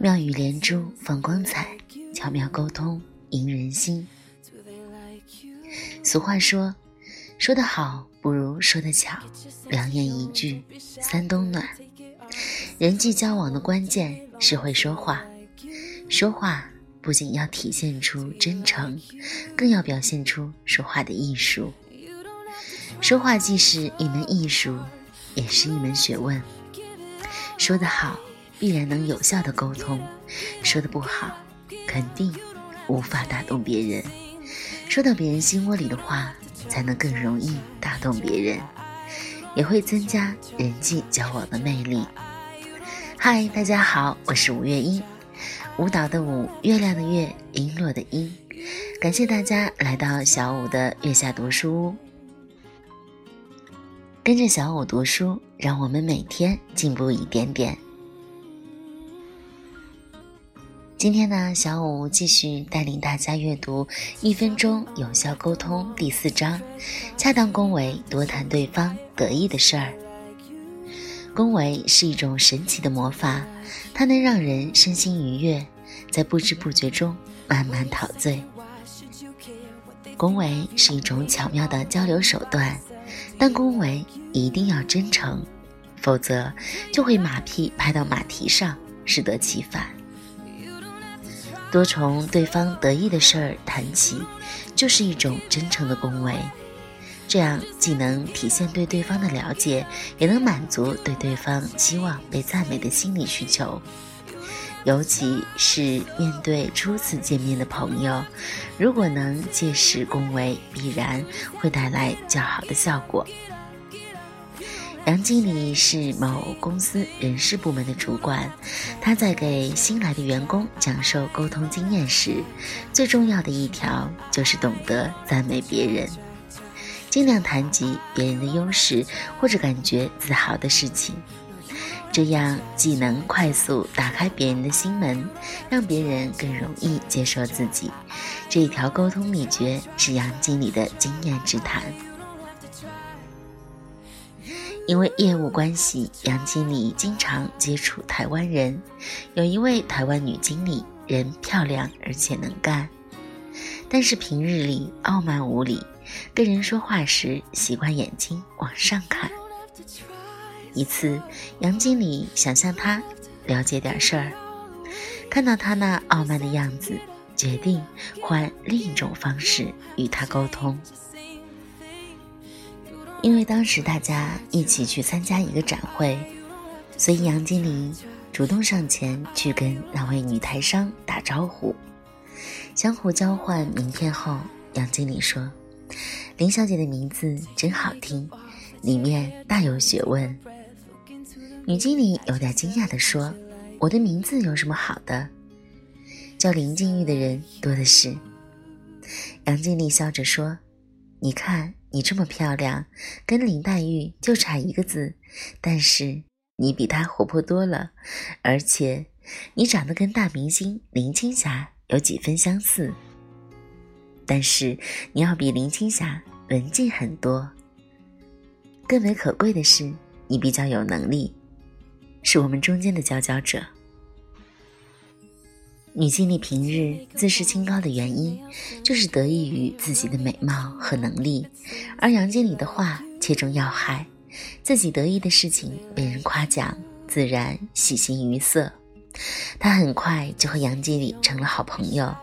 妙语连珠，放光彩，巧妙沟通，赢人心。俗话说：“说得好不如说得巧。”良言一句三冬暖。人际交往的关键是会说话，说话不仅要体现出真诚，更要表现出说话的艺术。说话既是一门艺术，也是一门学问。说得好，必然能有效的沟通；说得不好，肯定无法打动别人。说到别人心窝里的话，才能更容易打动别人，也会增加人际交往的魅力。嗨，大家好，我是五月音，舞蹈的舞，月亮的月，璎珞的璎。感谢大家来到小五的月下读书屋，跟着小五读书，让我们每天进步一点点。今天呢，小五继续带领大家阅读《一分钟有效沟通》第四章，恰当恭维，多谈对方得意的事儿。恭维是一种神奇的魔法，它能让人身心愉悦，在不知不觉中慢慢陶醉。恭维是一种巧妙的交流手段，但恭维一定要真诚，否则就会马屁拍到马蹄上，适得其反。多从对方得意的事儿谈起，就是一种真诚的恭维。这样既能体现对对方的了解，也能满足对对方期望被赞美的心理需求。尤其是面对初次见面的朋友，如果能借势恭维，必然会带来较好的效果。杨经理是某公司人事部门的主管，他在给新来的员工讲授沟通经验时，最重要的一条就是懂得赞美别人，尽量谈及别人的优势或者感觉自豪的事情，这样既能快速打开别人的心门，让别人更容易接受自己。这一条沟通秘诀是杨经理的经验之谈。因为业务关系，杨经理经常接触台湾人。有一位台湾女经理，人漂亮而且能干，但是平日里傲慢无礼，跟人说话时习惯眼睛往上看。一次，杨经理想向她了解点事儿，看到她那傲慢的样子，决定换另一种方式与她沟通。因为当时大家一起去参加一个展会，所以杨经理主动上前去跟那位女台商打招呼。相互交换名片后，杨经理说：“林小姐的名字真好听，里面大有学问。”女经理有点惊讶地说：“我的名字有什么好的？叫林静玉的人多的是。”杨经理笑着说：“你看。”你这么漂亮，跟林黛玉就差一个字，但是你比她活泼多了，而且你长得跟大明星林青霞有几分相似，但是你要比林青霞文静很多。更为可贵的是，你比较有能力，是我们中间的佼佼者。女经理平日自视清高的原因，就是得益于自己的美貌和能力，而杨经理的话切中要害，自己得意的事情被人夸奖，自然喜形于色。他很快就和杨经理成了好朋友，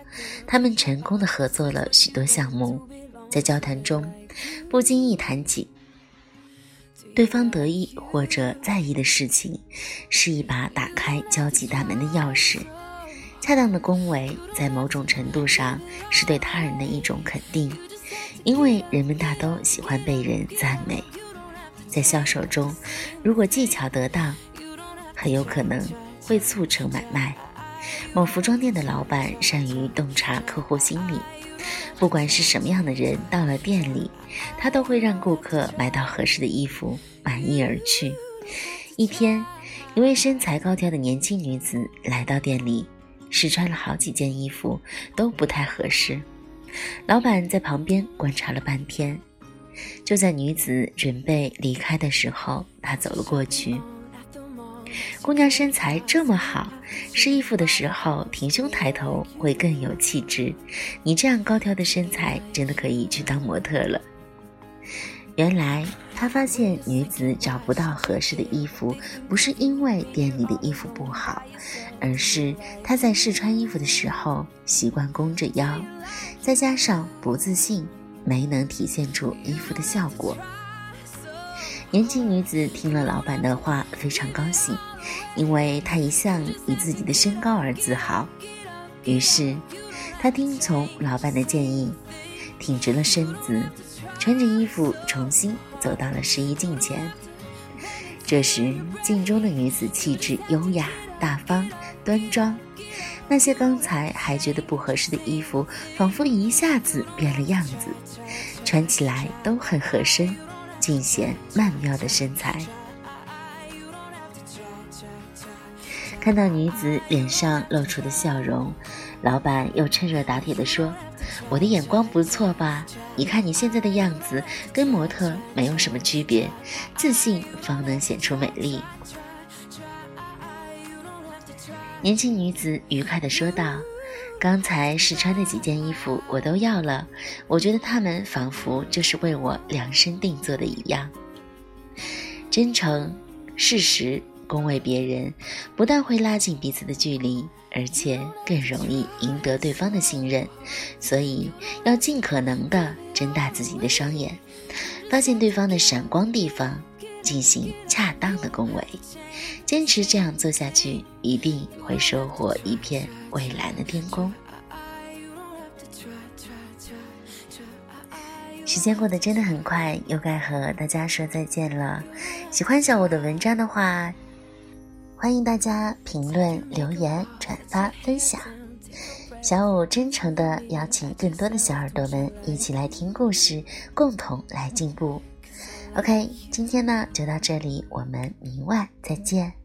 他们成功的合作了许多项目，在交谈中，不经意谈起对方得意或者在意的事情，是一把打开交际大门的钥匙。恰当的恭维，在某种程度上是对他人的一种肯定，因为人们大都喜欢被人赞美。在销售中，如果技巧得当，很有可能会促成买卖。某服装店的老板善于洞察客户心理，不管是什么样的人到了店里，他都会让顾客买到合适的衣服，满意而去。一天，一位身材高挑的年轻女子来到店里。试穿了好几件衣服，都不太合适。老板在旁边观察了半天，就在女子准备离开的时候，他走了过去，姑娘身材这么好，试衣服的时候挺胸抬头会更有气质。你这样高挑的身材，真的可以去当模特了。原来他发现女子找不到合适的衣服，不是因为店里的衣服不好，而是她在试穿衣服的时候习惯弓着腰，再加上不自信，没能体现出衣服的效果。年轻女子听了老板的话，非常高兴，因为她一向以自己的身高而自豪。于是，她听从老板的建议，挺直了身子。穿着衣服重新走到了试衣镜前，这时镜中的女子气质优雅、大方、端庄，那些刚才还觉得不合适的衣服，仿佛一下子变了样子，穿起来都很合身，尽显曼妙的身材。看到女子脸上露出的笑容，老板又趁热打铁地说。我的眼光不错吧？你看你现在的样子，跟模特没有什么区别。自信方能显出美丽。年轻女子愉快地说道：“刚才试穿的几件衣服我都要了，我觉得它们仿佛就是为我量身定做的一样。真诚、事实。”恭维别人，不但会拉近彼此的距离，而且更容易赢得对方的信任。所以要尽可能的睁大自己的双眼，发现对方的闪光地方，进行恰当的恭维。坚持这样做下去，一定会收获一片蔚蓝的天空。时间过得真的很快，又该和大家说再见了。喜欢小五的文章的话。欢迎大家评论、留言、转发、分享。小五真诚的邀请更多的小耳朵们一起来听故事，共同来进步。OK，今天呢就到这里，我们明晚再见。